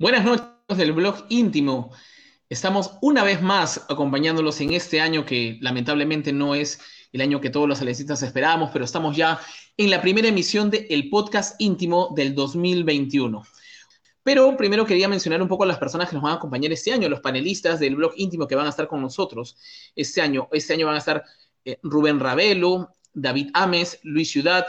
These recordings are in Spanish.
Buenas noches del blog íntimo. Estamos una vez más acompañándolos en este año que lamentablemente no es el año que todos los aliancistas esperábamos, pero estamos ya en la primera emisión del podcast íntimo del 2021. Pero primero quería mencionar un poco a las personas que nos van a acompañar este año, los panelistas del blog íntimo que van a estar con nosotros este año. Este año van a estar eh, Rubén Ravelo, David Ames, Luis Ciudad,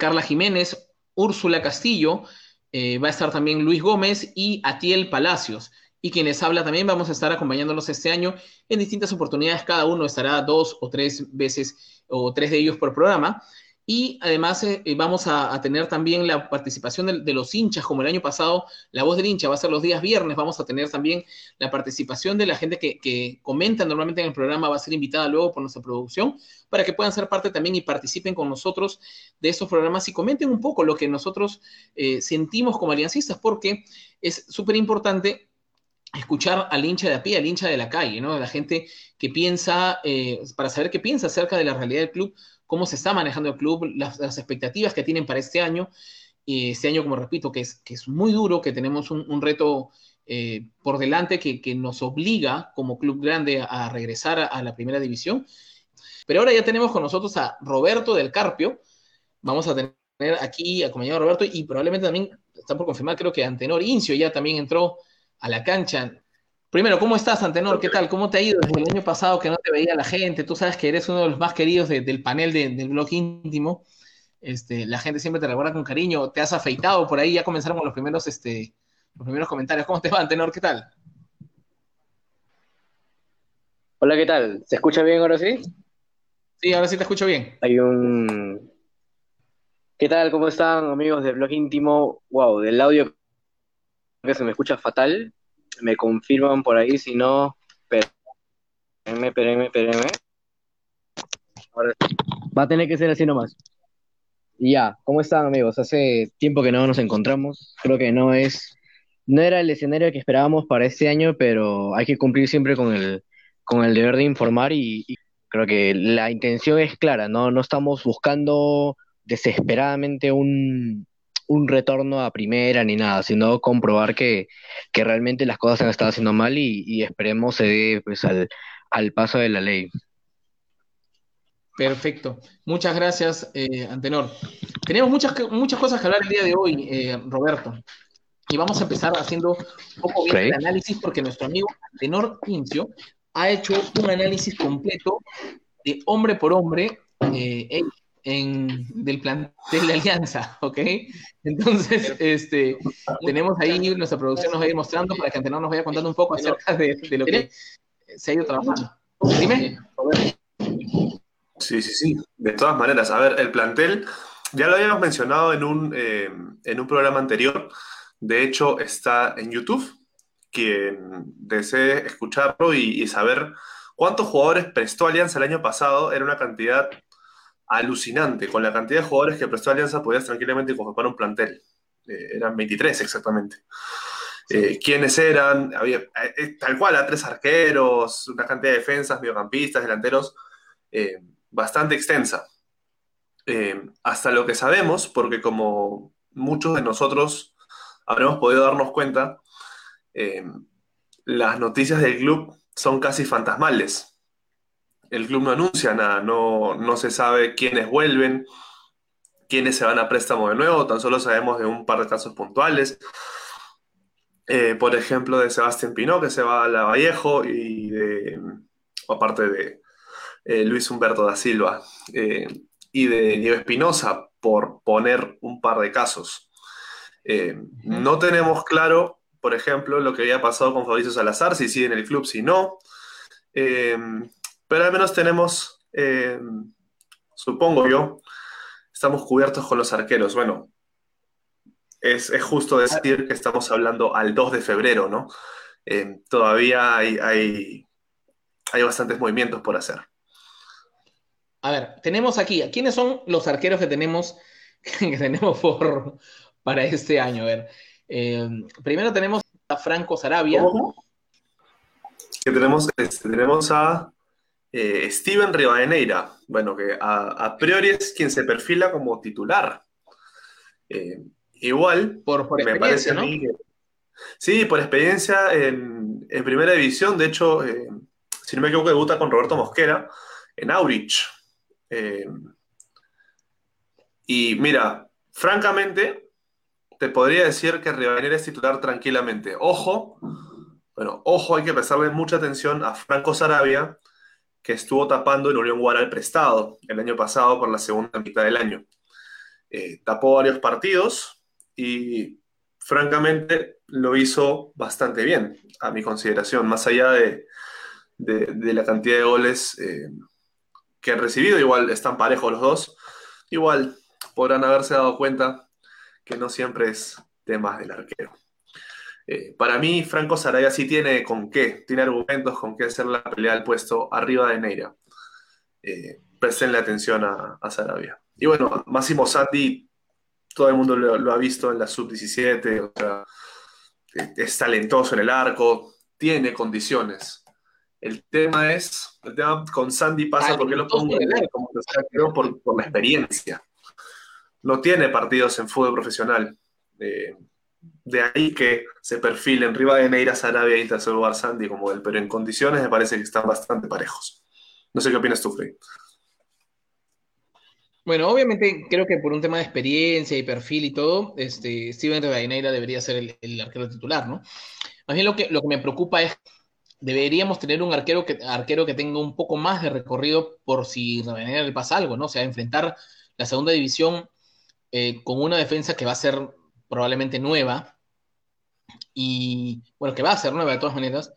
Carla Jiménez, Úrsula Castillo, eh, va a estar también Luis Gómez y Atiel Palacios. Y quienes habla también vamos a estar acompañándolos este año en distintas oportunidades. Cada uno estará dos o tres veces o tres de ellos por programa. Y además eh, eh, vamos a, tener también la participación de, los hinchas, como el año pasado, la voz del hincha va a ser los días viernes, vamos a tener también la participación de la gente que, comenta normalmente en el programa, va a ser invitada luego por nuestra producción, para que puedan ser parte también y participen con nosotros de estos programas y comenten un poco lo que nosotros eh, sentimos como aliancistas, porque es súper importante escuchar al hincha de a pie, al hincha de la calle, ¿no? La gente que piensa, para saber qué piensa acerca de la realidad del club, cómo se está manejando el club, las, expectativas que tienen para este año. Y este año, como repito, que es, que es muy duro, que tenemos un, reto eh, por delante que, nos obliga como club grande a, regresar a, la primera división. Pero ahora ya tenemos con nosotros a Roberto del Carpio. Vamos a tener aquí acompañado a Roberto y probablemente también está por confirmar, creo que Antenor Incio ya también entró a la cancha. Primero, ¿cómo estás, Antenor? ¿Qué tal? ¿Cómo te ha ido desde el año pasado que no te veía la gente? Tú sabes que eres uno de los más queridos del panel del blog íntimo. Este, la gente siempre te recuerda con cariño. Te has afeitado por ahí, ya comenzaron los primeros, este, los primeros comentarios. ¿Cómo te va, Antenor? ¿Qué tal? Hola, ¿qué tal? ¿Se escucha bien ahora sí? Sí, ahora sí te escucho bien. Hay un... ¿Qué tal? ¿Cómo están, amigos del blog íntimo? Wow, del audio que se me escucha fatal me confirman por ahí, si no, espérenme, espérenme, espérenme. Va a tener que ser así nomás. Ya, ¿cómo están amigos? Hace tiempo que no nos encontramos. Creo que no es, no era el escenario que esperábamos para este año, pero hay que cumplir siempre con el, con el deber de informar y, y creo que la intención es clara, ¿no? No estamos buscando desesperadamente un, un retorno a primera ni nada, sino comprobar que, realmente las cosas se han estado haciendo mal y, esperemos se dé pues, al, paso de la ley. Perfecto. Muchas gracias, eh, Antenor. Tenemos muchas, muchas cosas que hablar el día de hoy, eh, Roberto. Y vamos a empezar haciendo un poco bien el análisis porque nuestro amigo Antenor Pincio ha hecho un análisis completo de hombre por hombre eh, en, del plantel de Alianza, ¿ok? Entonces, este, tenemos ahí, nuestra producción nos va a ir mostrando para que Antenor nos vaya contando un poco acerca de, lo que se ha ido trabajando. Dime. Sí, sí, sí. De todas maneras, a ver, el plantel, ya lo habíamos mencionado en un, eh, en un programa anterior, de hecho está en YouTube, quien desee escucharlo y, y saber cuántos jugadores prestó Alianza el año pasado, era una cantidad alucinante. Con la cantidad de jugadores que prestó Alianza, podías tranquilamente conformar un plantel. Eh, eran 23 exactamente. Eh, ¿Quiénes eran? Había, eh, tal cual, a tres arqueros, una cantidad de defensas, mediocampistas, delanteros, bastante extensa. hasta lo que sabemos, porque como muchos de nosotros habremos podido darnos cuenta, las noticias del club son casi fantasmales el club no anuncia nada, no, se sabe quiénes vuelven, quiénes se van a préstamo de nuevo, tan solo sabemos de un par de casos puntuales. Eh, por ejemplo, de Sebastián Pinó, que se va a La Vallejo, y de, aparte de eh, Luis Humberto da Silva, eh, y de Diego Espinosa, por poner un par de casos. no tenemos claro, por ejemplo, lo que había pasado con Fabricio Salazar, si sigue en el club, si no. Pero al menos tenemos, eh, supongo yo, estamos cubiertos con los arqueros. Bueno, es, justo decir que estamos hablando al 2 de febrero, ¿no? Eh, todavía hay, hay, hay, bastantes movimientos por hacer. A ver, tenemos aquí, ¿quiénes son los arqueros que tenemos, que tenemos por, para este año? A ver, eh, primero tenemos a Franco Sarabia. Que tenemos, este, tenemos a eh, Steven Rivadeneira, bueno, que a, priori es quien se perfila como titular. Eh, igual, por, me parece a mí Sí, por experiencia en, primera división, de hecho, eh, si no me equivoco, debuta con Roberto Mosquera en Aurich. Y mira, francamente, te podría decir que Rivadeneira es titular tranquilamente. Ojo, bueno, ojo, hay que prestarle mucha atención a Franco Sarabia, que estuvo tapando en Unión Guaral prestado el año pasado por la segunda mitad del año. Eh, tapó varios partidos y francamente lo hizo bastante bien, a mi consideración, más allá de, la cantidad de goles eh, que han recibido, igual están parejos los dos, igual podrán haberse dado cuenta que no siempre es tema del arquero. Eh, para mí, Franco Saraya sí tiene con qué, tiene argumentos con qué hacer la pelea al puesto arriba de Neira. Eh, prestenle atención a, a, Sarabia. Y bueno, Máximo Sandi, todo el mundo lo, ha visto en la sub-17, eh, es talentoso en el arco, tiene condiciones. El tema es, el tema con Sandy pasa porque lo pongo en el como por, por la experiencia. No tiene partidos en fútbol profesional. Eh, de ahí que se perfilen Rivadeneira, Sarabia y tercer lugar Sandy como él, pero en condiciones me parece que están bastante parejos. No sé qué opinas tú, Frey. Bueno, obviamente creo que por un tema de experiencia y perfil y todo, este, Steven Rivadeneira debería ser el, arquero titular, ¿no? Más bien lo que, lo que me preocupa es deberíamos tener un arquero que, arquero que tenga un poco más de recorrido por si Rivadeneira le pasa algo, ¿no? O sea, enfrentar la segunda división eh, con una defensa que va a ser probablemente nueva, y bueno, que va a ser nueva de todas maneras,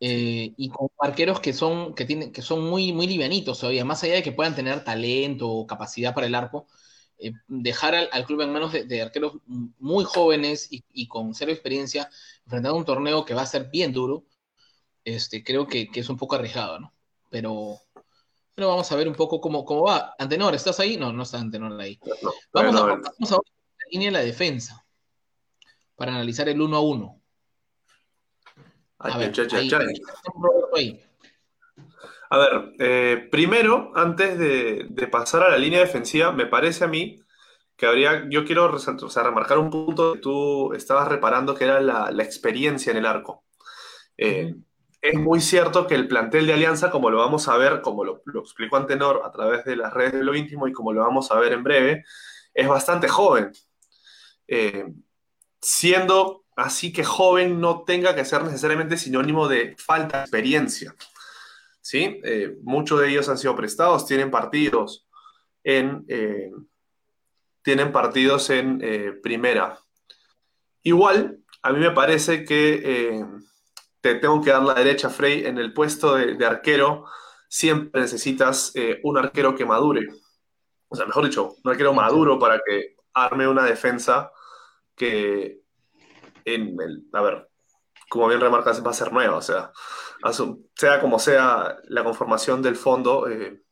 eh, y con arqueros que son, que tienen, que son muy, muy livianitos todavía, más allá de que puedan tener talento o capacidad para el arco, eh, dejar al, club en manos de, arqueros muy jóvenes y, con cero experiencia, enfrentando un torneo que va a ser bien duro, este, creo que, es un poco arriesgado, ¿no? Pero, pero vamos a ver un poco cómo, cómo va. Antenor, ¿estás ahí? No, no está Antenor ahí. vamos, a, vamos a ver la línea de la defensa para analizar el uno a uno. A ver, A ver, eh, primero, antes de, pasar a la línea defensiva, me parece a mí que habría, yo quiero o sea, remarcar un punto que tú estabas reparando, que era la, experiencia en el arco. Eh, es muy cierto que el plantel de Alianza, como lo vamos a ver, como lo, lo explicó Antenor a través de las redes de lo íntimo y como lo vamos a ver en breve, es bastante joven. Eh, siendo así que joven no tenga que ser necesariamente sinónimo de falta de experiencia. ¿sí? Eh, muchos de ellos han sido prestados, tienen partidos en, eh, tienen partidos en eh, primera. Igual, a mí me parece que te tengo que dar la derecha, Frey, en el puesto de, arquero siempre necesitas un arquero que madure. O sea, mejor dicho, un arquero maduro para que arme una defensa que en el, a ver, como bien remarcas, va a ser nueva, o sea, sea como sea la conformación del fondo, eh,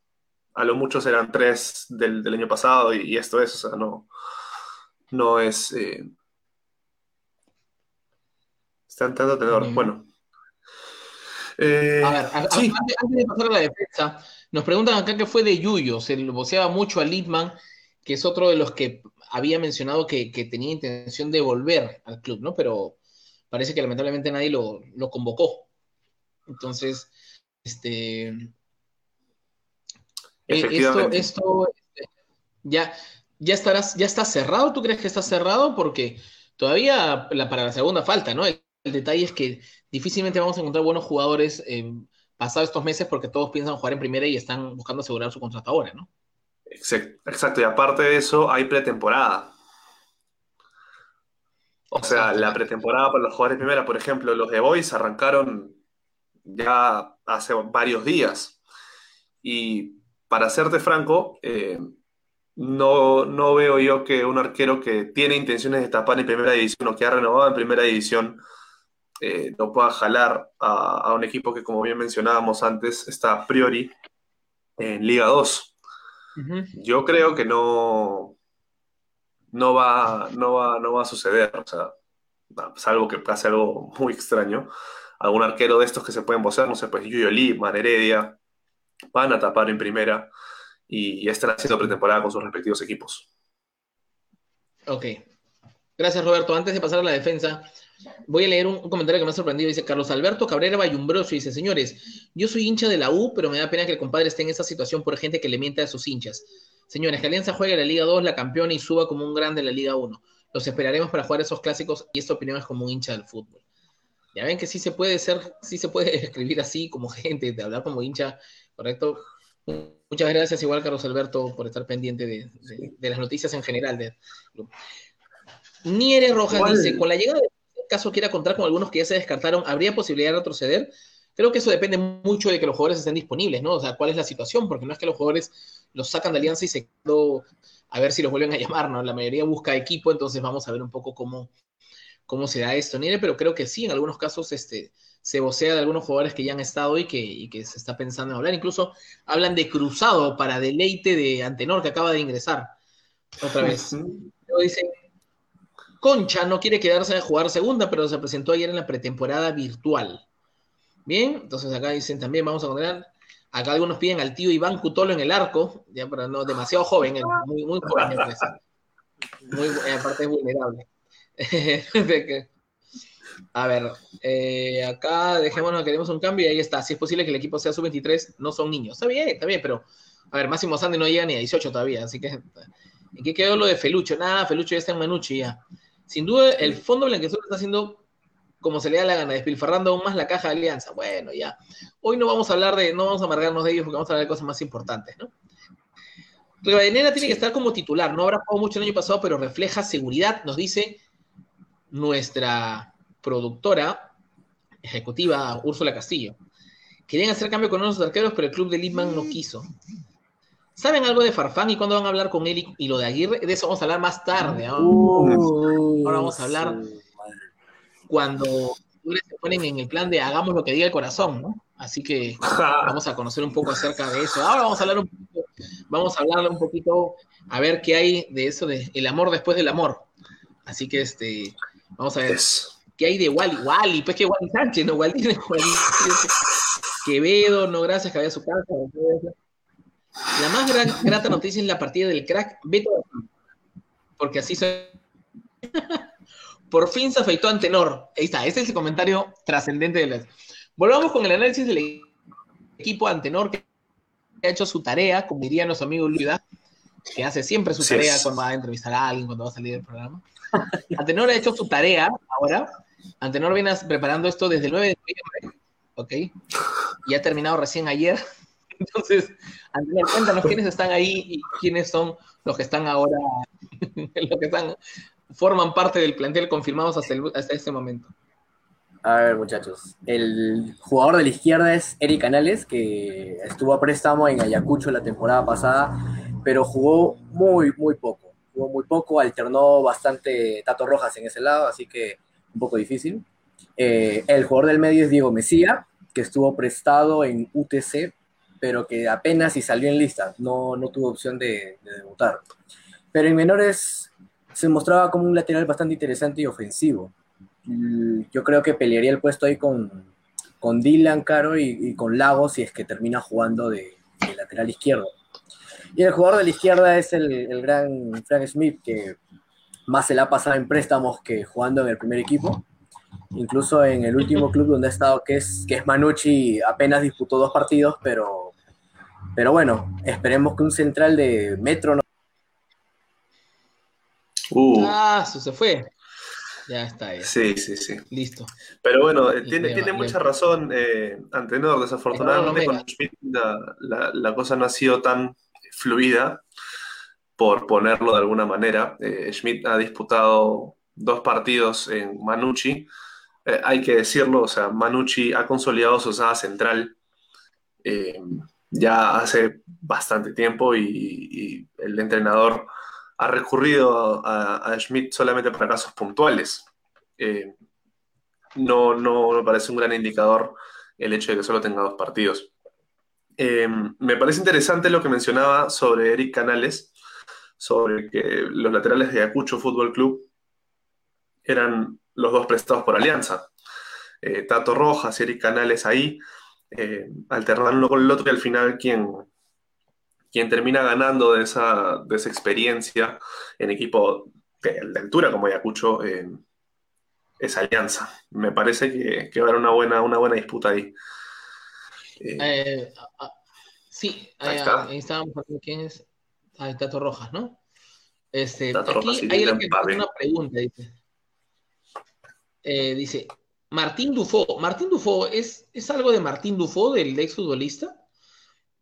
a lo mucho serán tres del, año pasado y, esto es, o sea, no, no es... Eh, están tanto tenor, bueno. Eh, a ver, antes, de pasar a la defensa, nos preguntan acá qué fue de Yuyo, se lo voceaba mucho a Littman, que es otro de los que había mencionado que, tenía intención de volver al club, ¿no? Pero parece que lamentablemente nadie lo, convocó. Entonces, este. Eh, esto, esto este, ya, ya estarás, ya está cerrado. ¿Tú crees que está cerrado? Porque todavía para la segunda falta, ¿no? El, detalle es que difícilmente vamos a encontrar buenos jugadores eh, pasados estos meses porque todos piensan jugar en primera y están buscando asegurar su contrato ahora, ¿no? Exacto, y aparte de eso, hay pretemporada. O sea, la pretemporada para los jugadores primera, por ejemplo, los de Boys arrancaron ya hace varios días. Y para serte franco, eh, no, no, veo yo que un arquero que tiene intenciones de tapar en primera división o que ha renovado en primera división eh, no pueda jalar a, a, un equipo que, como bien mencionábamos antes, está a priori en Liga 2. Yo creo que no, no, va, no, va, no va a suceder, o sea, salvo que pase algo muy extraño. Algún arquero de estos que se pueden vocear, no sé, pues Yuyo Lee, Heredia, van a tapar en primera y, están haciendo pretemporada con sus respectivos equipos. Ok. Gracias, Roberto. Antes de pasar a la defensa, Voy a leer un, comentario que me ha sorprendido. Dice Carlos Alberto Cabrera Bayumbroso. Dice, señores, yo soy hincha de la U, pero me da pena que el compadre esté en esa situación por gente que le miente a sus hinchas. Señores, que Alianza juegue la Liga 2, la campeona y suba como un grande en la Liga 1. Los esperaremos para jugar esos clásicos y esta opinión es como un hincha del fútbol. Ya ven que sí se puede ser, sí se puede escribir así como gente, de hablar como hincha, ¿correcto? Muchas gracias igual, Carlos Alberto, por estar pendiente de, las noticias en general. De... Niere Rojas dice, con la llegada de caso quiera contar con algunos que ya se descartaron, ¿habría posibilidad de retroceder? Creo que eso depende mucho de que los jugadores estén disponibles, ¿no? O sea, cuál es la situación, porque no es que los jugadores los sacan de alianza y se quedó a ver si los vuelven a llamar, ¿no? La mayoría busca equipo, entonces vamos a ver un poco cómo, cómo se da esto, Niere, pero creo que sí, en algunos casos este, se vocea de algunos jugadores que ya han estado y que, y que se está pensando en hablar. Incluso hablan de cruzado para deleite de Antenor, que acaba de ingresar otra vez. dicen, Concha no quiere quedarse a jugar segunda, pero se presentó ayer en la pretemporada virtual. Bien, entonces acá dicen también, vamos a condenar. Acá algunos piden al tío Iván Cutolo en el arco, ya pero no, demasiado joven, muy, muy joven, muy, aparte es vulnerable. a ver, eh, acá dejémonos, queremos un cambio y ahí está. Si es posible que el equipo sea sub-23, no son niños. Está bien, está bien, pero a ver, Máximo Sandy no llega ni a 18 todavía, así que. ¿En qué quedó lo de Felucho? Nada, Felucho ya está en Manucci ya. Sin duda, el Fondo Blanquezul está haciendo como se le da la gana, despilfarrando aún más la caja de alianza. Bueno, ya. Hoy no vamos a hablar de, no vamos a amargarnos de ellos porque vamos a hablar de cosas más importantes, ¿no? Rivadenera tiene que estar como titular. No habrá jugado mucho el año pasado, pero refleja seguridad, nos dice nuestra productora ejecutiva, Úrsula Castillo. Querían hacer cambio con unos arqueros, pero el club de Lipman no quiso. ¿Saben algo de Farfán y cuándo van a hablar con él y, lo de Aguirre? De eso vamos a hablar más tarde. Uh, Ahora vamos a hablar cuando se ponen en el plan de hagamos lo que diga el corazón, ¿no? Así que vamos a conocer un poco acerca de eso. Ahora vamos a hablar un poquito, vamos a hablar un poquito, a ver qué hay de eso de el amor después del amor. Así que este, vamos a ver qué hay de Wally. Wally, pues que Wally Sánchez, no Wally, Wally Quevedo, no gracias que había su casa. La más gran, grata noticia es la partida del crack Beto, porque así soy. Por fin se afeitó Antenor. Ahí está, ese es el comentario trascendente de la. Volvamos con el análisis del equipo Antenor que ha hecho su tarea, como diría nuestro amigo Luida, que hace siempre su tarea cuando va a entrevistar a alguien, cuando va a salir del programa. Antenor ha hecho su tarea ahora. Antenor viene preparando esto desde el 9 de noviembre, ¿ok? Y ha terminado recién ayer. Entonces, Andrés, cuéntanos quiénes están ahí y quiénes son los que están ahora, los que están, forman parte del plantel confirmados hasta, este momento. A ver, muchachos. El jugador de la izquierda es Eric Canales, que estuvo a préstamo en Ayacucho la temporada pasada, pero jugó muy, muy poco. Jugó muy poco, alternó bastante Tato Rojas en ese lado, así que un poco difícil. Eh, el jugador del medio es Diego Mesía, que estuvo prestado en UTC, pero que apenas si salió en lista, no, no tuvo opción de, debutar. Pero en menores se mostraba como un lateral bastante interesante y ofensivo. Mm, yo creo que pelearía el puesto ahí con, con Dylan Caro y, con Lagos si es que termina jugando de, lateral izquierdo. Y el jugador de la izquierda es el, el, gran Frank Smith, que más se la ha pasado en préstamos que jugando en el primer equipo. Incluso en el último club donde ha estado, que es, que es Manucci, apenas disputó dos partidos, pero pero bueno, esperemos que un central de Metro no. Uh. Ah, eso se fue. Ya está. Ya. Sí, sí, sí. Listo. Pero bueno, eh, tiene, tiene mucha razón eh, Antenor. Desafortunadamente con Schmidt la, cosa no ha sido tan fluida, por ponerlo de alguna manera. Eh, Schmidt ha disputado dos partidos en Manucci. Eh, hay que decirlo, o sea, Manucci ha consolidado su usada central ya hace bastante tiempo y, el entrenador ha recurrido a, Schmidt solamente para casos puntuales. Eh, no, no me parece un gran indicador el hecho de que solo tenga dos partidos. Eh, me parece interesante lo que mencionaba sobre Eric Canales, sobre que los laterales de Ayacucho Fútbol Club eran los dos prestados por Alianza. Eh, Tato Rojas y Eric Canales ahí eh, alternando con el otro y al final quien, quien termina ganando de esa, experiencia en equipo de, altura como Ayacucho, eh, es Alianza. Me parece que, que va a haber una buena, una buena disputa ahí. Eh, sí, ahí, está. ahí estábamos quién es. Ahí está Rojas, ¿no? Este, aquí hay una pregunta, dice. Eh, dice, Martín Dufo. Martín Dufo, ¿es, ¿es algo de Martín Dufo, del ex futbolista?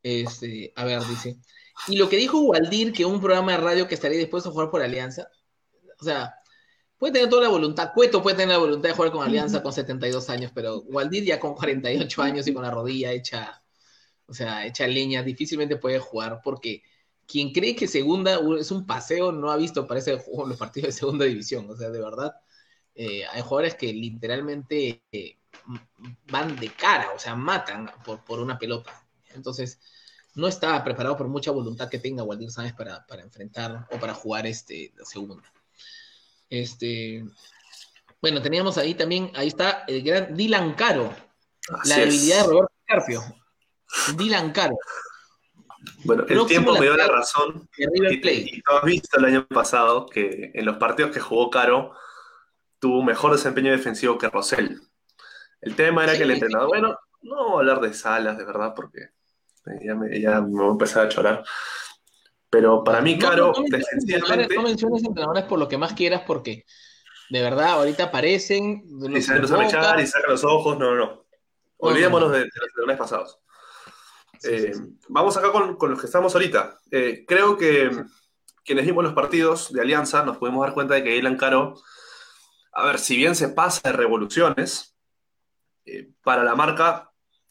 Este, a ver, dice. Y lo que dijo Waldir, que un programa de radio que estaría dispuesto a jugar por Alianza, o sea, puede tener toda la voluntad, Cueto puede tener la voluntad de jugar con Alianza con 72 años, pero Waldir ya con 48 años y con la rodilla hecha, o sea, hecha leña, difícilmente puede jugar porque quien cree que segunda es un paseo no ha visto, parece, los partidos de segunda división, o sea, de verdad, eh, hay jugadores que literalmente eh, van de cara, o sea, matan por, por una pelota. Entonces, no está preparado por mucha voluntad que tenga Waldir Sáenz para, enfrentar o para jugar este la segunda. Este, bueno, teníamos ahí también, ahí está el gran Dylan Caro, la debilidad de Roberto Carpio. Dylan Caro. Bueno, el tiempo me dio la razón. Y, tú has visto el año pasado que en los partidos que jugó Caro tuvo mejor desempeño defensivo que Rosell. El tema era que el entrenador, bueno, no vamos a hablar de salas, de verdad, porque ya me, ya me voy a empezar a chorar. Pero para mí, Caro, no, no, menciones entrenadores por lo que más quieras, porque de verdad ahorita aparecen. Y se los echar y sacan los ojos, no, no. Olvidémonos de, los entrenadores pasados. Eh, vamos acá con, con, los que estamos ahorita. Eh, creo que quienes vimos los partidos de Alianza nos podemos dar cuenta de que Ilan Caro, a ver, si bien se pasa de revoluciones, eh, para la marca,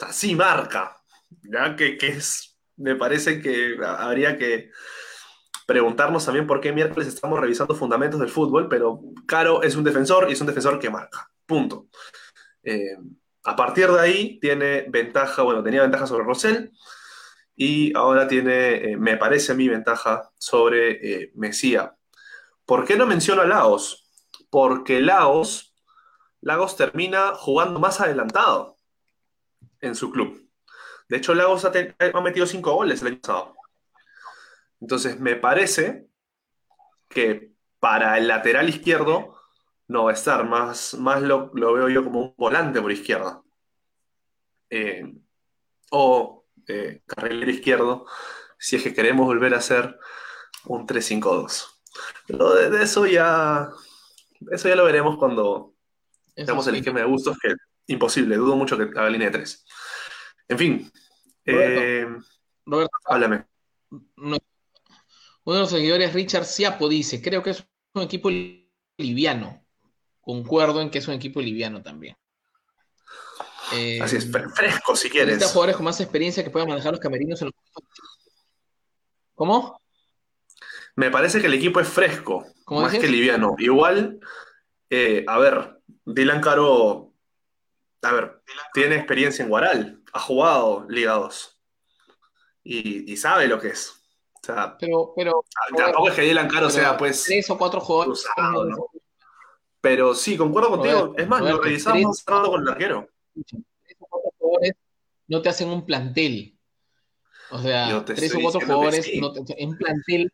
sí marca, ¿ya? Que, es, me parece que habría que preguntarnos también por qué miércoles estamos revisando fundamentos del fútbol, pero Caro es un defensor y es un defensor que marca. Punto. Eh, a partir de ahí tiene ventaja, bueno, tenía ventaja sobre Rosell y ahora tiene, eh, me parece a mí, ventaja sobre Mesía. ¿Por qué no menciono a Laos? Porque Laos, Lagos termina jugando más adelantado en su club. De hecho, Lagos ha, metido cinco goles el año pasado. Entonces, me parece que para el lateral izquierdo no va a estar, más, más lo, veo yo como un volante por izquierda. Eh, o eh, carrilero izquierdo, si es que queremos volver a hacer un 3-5-2. Pero de, eso ya eso ya lo veremos cuando tengamos el esquema de gustos, que imposible, dudo mucho que haga línea de 3. En fin. Roberto, eh, háblame. uno de los seguidores, Richard Siapo, dice, creo que es un equipo liviano. Concuerdo en que es un equipo liviano también. Así es, eh, fresco si quieres. Jugadores con más experiencia que puedan manejar los camerinos en los... ¿Cómo? Me parece que el equipo es fresco, más que liviano. Igual, eh, a ver, Dylan Caro, a ver, tiene experiencia en Guaral ha jugado Liga 2 y, sabe lo que es. O sea, pero, pero ah, tampoco es que Dylan Caro sea pues. Tres o cuatro jugadores. Pero sí, concuerdo contigo. es más, lo revisamos rato con el arquero. Tres o cuatro jugadores no te hacen un plantel. O sea, tres o cuatro jugadores en plantel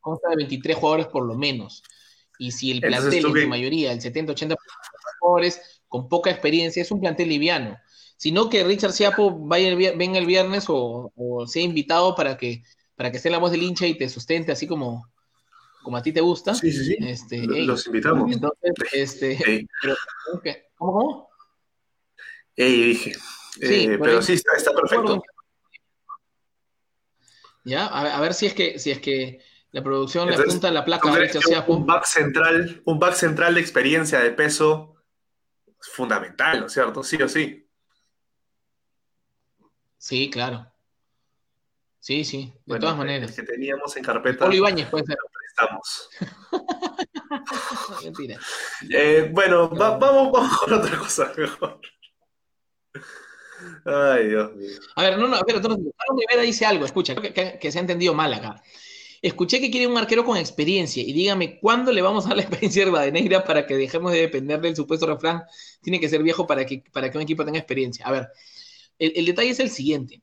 consta de 23 jugadores por lo menos. Y si el plantel en su mayoría, el 70-80% de jugadores con poca experiencia, es un plantel liviano sino que Richard Siapo vaya venga el viernes o, sea invitado para que, para que esté la voz del hincha y te sustente así como, como a ti te gusta. Sí, sí, sí. Este, los invitamos. Entonces, este, ¿cómo, cómo? Ey, dije. Eh, pero sí, está, está, perfecto. Ya, a, ver si es que, si es que la producción le apunta la placa a Richard Siapo. Un back central, un back central de experiencia de peso fundamental, ¿no es cierto? Sí o sí. Sí, claro. Sí, sí, de todas maneras. El que teníamos en carpeta. Polo Ibáñez puede ser. Mentira. Eh, bueno, vamos, vamos con otra cosa mejor. Ay, Dios mío. A ver, no, no, a ver, entonces, Rivera dice algo, escucha, que, que, se ha entendido mal acá. Escuché que quiere un arquero con experiencia y dígame, ¿cuándo le vamos a dar la experiencia de Badeneira para que dejemos de depender del supuesto refrán? Tiene que ser viejo para que, para que un equipo tenga experiencia. A ver, el, detalle es el siguiente.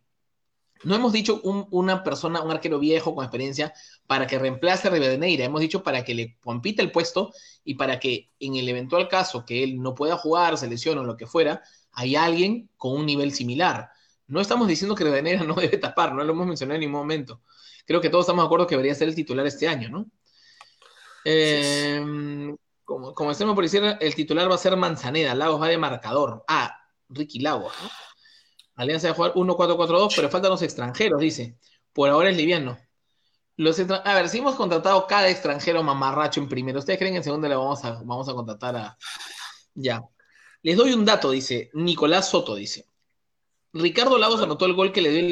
No hemos dicho un, una persona, un arquero viejo con experiencia para que reemplace a Rivadeneira. Hemos dicho para que le compita el puesto y para que en el eventual caso que él no pueda jugar, se lesione o lo que fuera, hay alguien con un nivel similar. No estamos diciendo que Rivadeneira no debe tapar, no lo hemos mencionado en ningún momento. Creo que todos estamos de acuerdo que debería ser el titular este año, ¿no? Eh, como, como estemos por decir, el titular va a ser Manzaneda, Lagos va de marcador. Ah, Ricky Lagos, ¿no? Alianza de jugar 1-4-4-2, pero faltan los extranjeros, dice. Por ahora es liviano. Los a ver, si hemos contratado cada extranjero mamarracho en primero, ¿ustedes creen que en segundo le vamos a, vamos a contratar a... Ya. Les doy un dato, dice. Nicolás Soto, dice. Ricardo Lagos anotó el gol que le dio el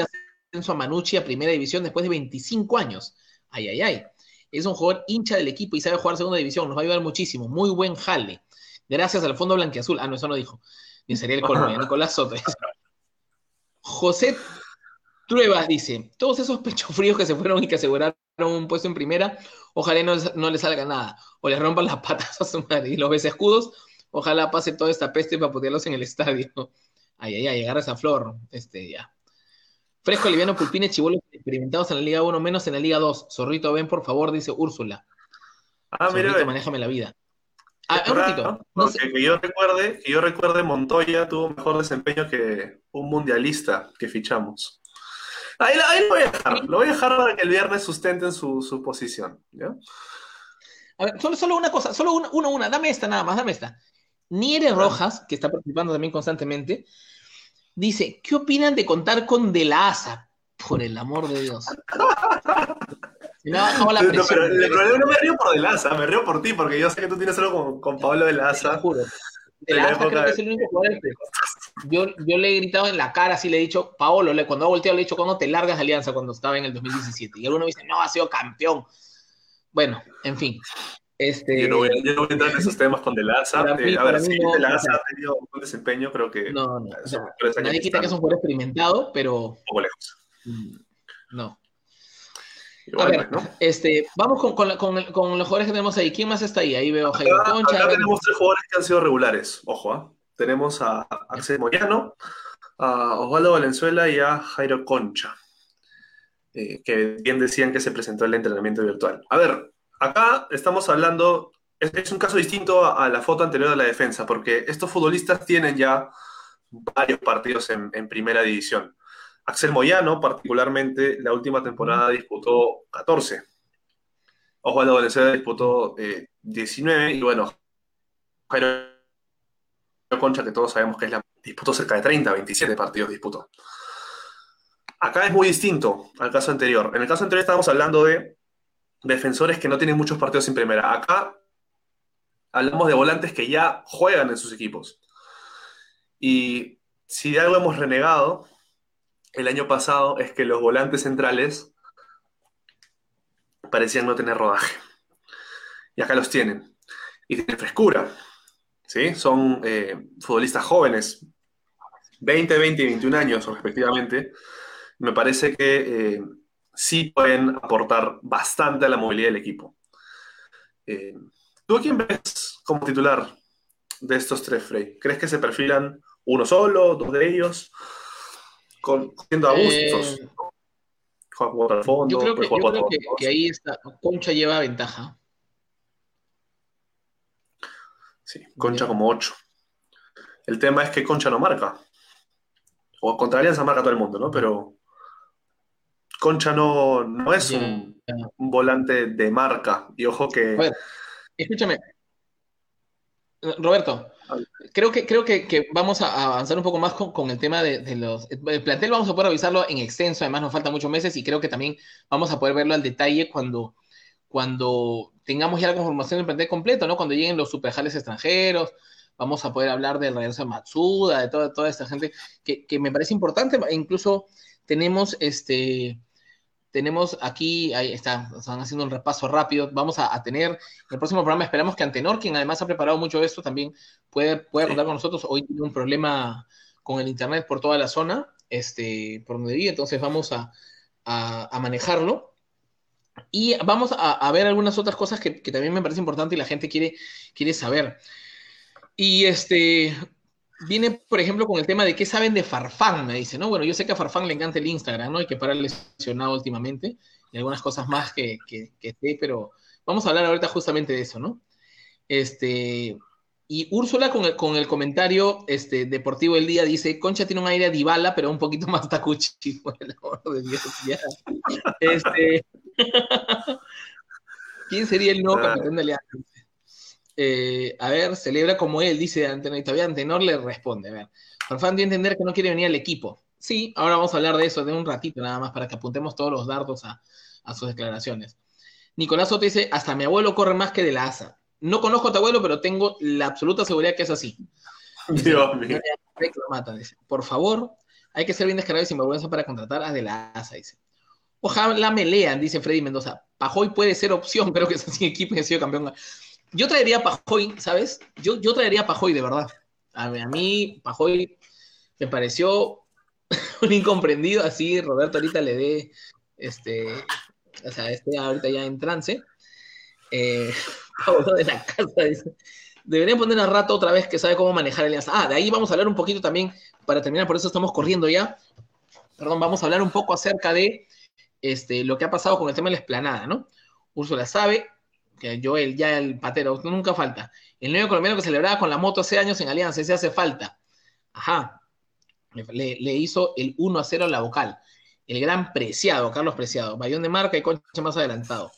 a Manucci a primera división después de 25 años. Ay, ay, ay. Es un jugador hincha del equipo y sabe jugar segunda división. Nos va a ayudar muchísimo. Muy buen jale. Gracias al fondo blanquiazul. Ah, no, eso no dijo. Ni sería el colmo. Nicolás Soto. José Truebas dice, todos esos pechos fríos que se fueron y que aseguraron un puesto en primera, ojalá no, no les salga nada, o les rompan las patas a su madre. Y los ves escudos, ojalá pase toda esta peste para ponerlos en el estadio. Ay, ay, ay, agarra esa flor. Este, ya. Fresco, liviano, pulpine, chibolos experimentados en la Liga 1, menos en la Liga 2. Zorrito, ven por favor, dice Úrsula. Ah, mira. Zorrito, manéjame la vida. Ah, un ratito. No sé. que, yo recuerde, que yo recuerde, Montoya tuvo mejor desempeño que un mundialista que fichamos. Ahí, ahí lo voy a dejar. Lo voy a dejar para que el viernes sustenten su, su posición. ¿ya? A ver, solo, solo una cosa, solo una, una, una, dame esta nada más, dame esta. Niere Rojas, que está participando también constantemente, dice, ¿qué opinan de contar con De la Asa? Por el amor de Dios. Se me ha bajado la presión. No, pero el problema no me río por De la Asa, me río por ti, porque yo sé que tú tienes algo con, con Pablo De la Asa. Te juro. De la Asa creo que es el único jugador que yo, yo le he gritado en la cara, así le he dicho, Paolo, le, cuando ha volteado le he dicho, ¿cuándo te largas de Alianza? Cuando estaba en el 2017. Y alguno me dice, no, ha sido campeón. Bueno, en fin. Este... Yo, no voy, yo no voy a entrar en esos temas con De la Asa. Eh, a ver, sí, no, De ha tenido un buen desempeño, creo que... No, no. O sea, nadie quita que es un jugador experimentado, pero... Un poco lejos. No. Igual, a ver, ¿no? este, vamos con, con, con, con, los jugadores que tenemos ahí. ¿Quién más está ahí? Ahí veo a Jairo acá, Concha. Acá tenemos tres jugadores que han sido regulares. Ojo, ¿eh? Tenemos a Axel Moyano, a Osvaldo Valenzuela y a Jairo Concha, eh, que bien decían que se presentó el entrenamiento virtual. A ver, acá estamos hablando, es, un caso distinto a, la foto anterior de la defensa, porque estos futbolistas tienen ya varios partidos en, en primera división. Axel Moyano, particularmente, la última temporada disputó 14. Osvaldo Valenzuela disputó eh, 19 y bueno, Jairo Concha, que todos sabemos que es la disputó cerca de 30, 27 partidos disputó. Acá es muy distinto al caso anterior. En el caso anterior estábamos hablando de defensores que no tienen muchos partidos en primera. Acá hablamos de volantes que ya juegan en sus equipos. Y si de algo hemos renegado el año pasado es que los volantes centrales parecían no tener rodaje. Y acá los tienen. Y tienen frescura. ¿Sí? Son eh, futbolistas jóvenes, 20, 20 y 21 años respectivamente. Me parece que eh, sí pueden aportar bastante a la movilidad del equipo. Eh, ¿Tú a quién ves como titular de estos tres, Frey? ¿Crees que se perfilan uno solo, dos de ellos? siendo a gustos. Eh, al fondo, yo creo, que, yo creo que, que, ahí está, Concha lleva ventaja. Sí, Concha como 8. El tema es que Concha no marca. O contra Alianza marca todo el mundo, ¿no? Pero Concha no, no es yeah, un, yeah. un, volante de marca. Y ojo que. Ver, escúchame. Roberto, Creo que, creo que, que, vamos a avanzar un poco más con, con el tema de, de, los... El plantel vamos a poder revisarlo en extenso, además nos faltan muchos meses y creo que también vamos a poder verlo al detalle cuando, cuando tengamos ya la conformación del plantel completo, ¿no? Cuando lleguen los superjales extranjeros, vamos a poder hablar del regreso de Matsuda, de toda, toda esta gente que, que me parece importante, incluso tenemos este tenemos aquí, ahí está, están haciendo un repaso rápido. Vamos a, a, tener en el próximo programa, esperamos que Antenor, quien además ha preparado mucho esto, también puede, puede contar con nosotros. Hoy tiene un problema con el internet por toda la zona, este, por donde vive, entonces vamos a, a, a manejarlo. Y vamos a, ver algunas otras cosas que, que, también me parece importante y la gente quiere, quiere saber. Y este, viene, por ejemplo, con el tema de qué saben de Farfán, me dice, ¿no? Bueno, yo sé que a Farfán le encanta el Instagram, ¿no? Y que para lesionado últimamente, y algunas cosas más que, que, que sé, pero vamos a hablar ahorita justamente de eso, ¿no? Este, y Úrsula con el, con el comentario este, deportivo del día dice, Concha tiene un aire a Dybala, pero un poquito más tacuchi, por el amor de Dios, ya. Este... ¿Quién sería el nuevo capitán de Alianza? Eh, a ver, celebra como él, dice Antenor, y todavía Antenor le responde, a ver, Farfán dio a entender que no quiere venir al equipo. Sí, ahora vamos a hablar de eso de un ratito nada más para que apuntemos todos los dardos a, a sus declaraciones. Nicolás Soto dice, hasta mi abuelo corre más que de la asa. No conozco a tu abuelo, pero tengo la absoluta seguridad que es así. Dios mío. Por favor, hay que ser bien descarado y sinvergüenza para contratar a De la Asa, dice. Ojalá me lean, dice Freddy Mendoza. Pajoy puede ser opción, creo que es así equipo que ha sido campeón. Yo traería a Pajoy, ¿sabes? Yo, yo traería a Pajoy, de verdad. A, mí, Pajoy me pareció un incomprendido, así Roberto ahorita le dé, este, o sea, este ahorita ya en trance. Eh, de la casa. Deberían poner a rato otra vez que sabe cómo manejar alianza. Ah, de ahí vamos a hablar un poquito también, para terminar, por eso estamos corriendo ya. Perdón, vamos a hablar un poco acerca de este, lo que ha pasado con el tema de la esplanada, ¿no? Úrsula sabe que Joel, ya el patero, nunca falta. El nuevo colombiano que celebraba con la moto hace años en Alianza, ese hace falta. Ajá. Le, le hizo el 1 a 0 a la vocal. El gran preciado, Carlos Preciado. Bayón de marca y Concha más adelantado.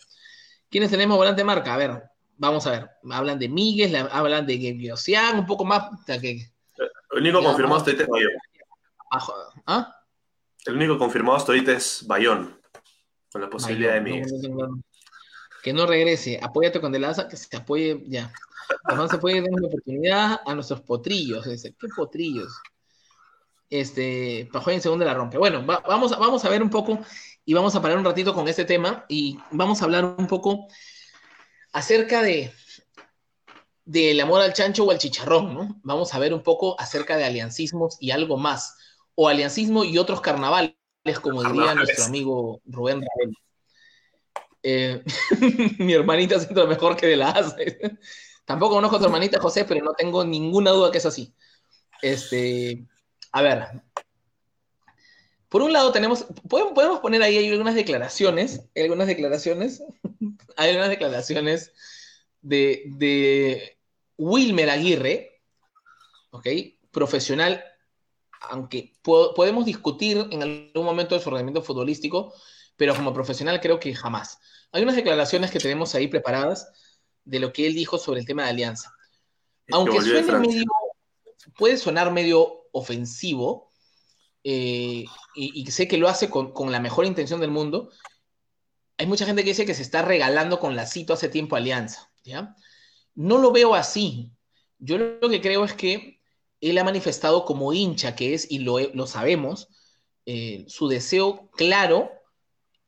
¿Quiénes tenemos volante de marca? A ver, vamos a ver. Hablan de Miguel, hablan de Gebiosian, un poco más. que, el único confirmado hasta ahorita es Bayón. ¿Ah? El único confirmado hasta ahorita es Bayón. Con la posibilidad de Miguel. Que no regrese. Apóyate con Delaza, que se apoye ya. No se puede dar una oportunidad a nuestros potrillos. Dice, ¿qué potrillos? Este, Pajoy en segunda la rompe. Bueno, vamos, a, vamos a ver un poco y vamos a parar un ratito con este tema y vamos a hablar un poco acerca de del amor al chancho o al chicharrón, ¿no? Vamos a ver un poco acerca de aliancismos y algo más, o aliancismo y otros carnavales, como diría nuestro amigo Rubén Ravel. Eh, mi hermanita siento lo mejor que de la hace. Tampoco conozco a tu hermanita José, pero no tengo ninguna duda que es así. Este, a ver, por un lado tenemos, podemos poner ahí algunas declaraciones, algunas declaraciones, hay algunas declaraciones de, de Wilmer Aguirre, ¿ok? Profesional, aunque podemos discutir en algún momento de su rendimiento futbolístico, pero como profesional creo que jamás. Hay unas declaraciones que tenemos ahí preparadas de lo que él dijo sobre el tema de alianza. Aunque suene medio, puede sonar medio ofensivo, eh, y, sé que lo hace con, la mejor intención del mundo, hay mucha gente que dice que se está regalando con la cito hace tiempo Alianza, ¿ya? No lo veo así. Yo lo que creo es que él ha manifestado como hincha que es, y lo, lo sabemos, eh, su deseo claro,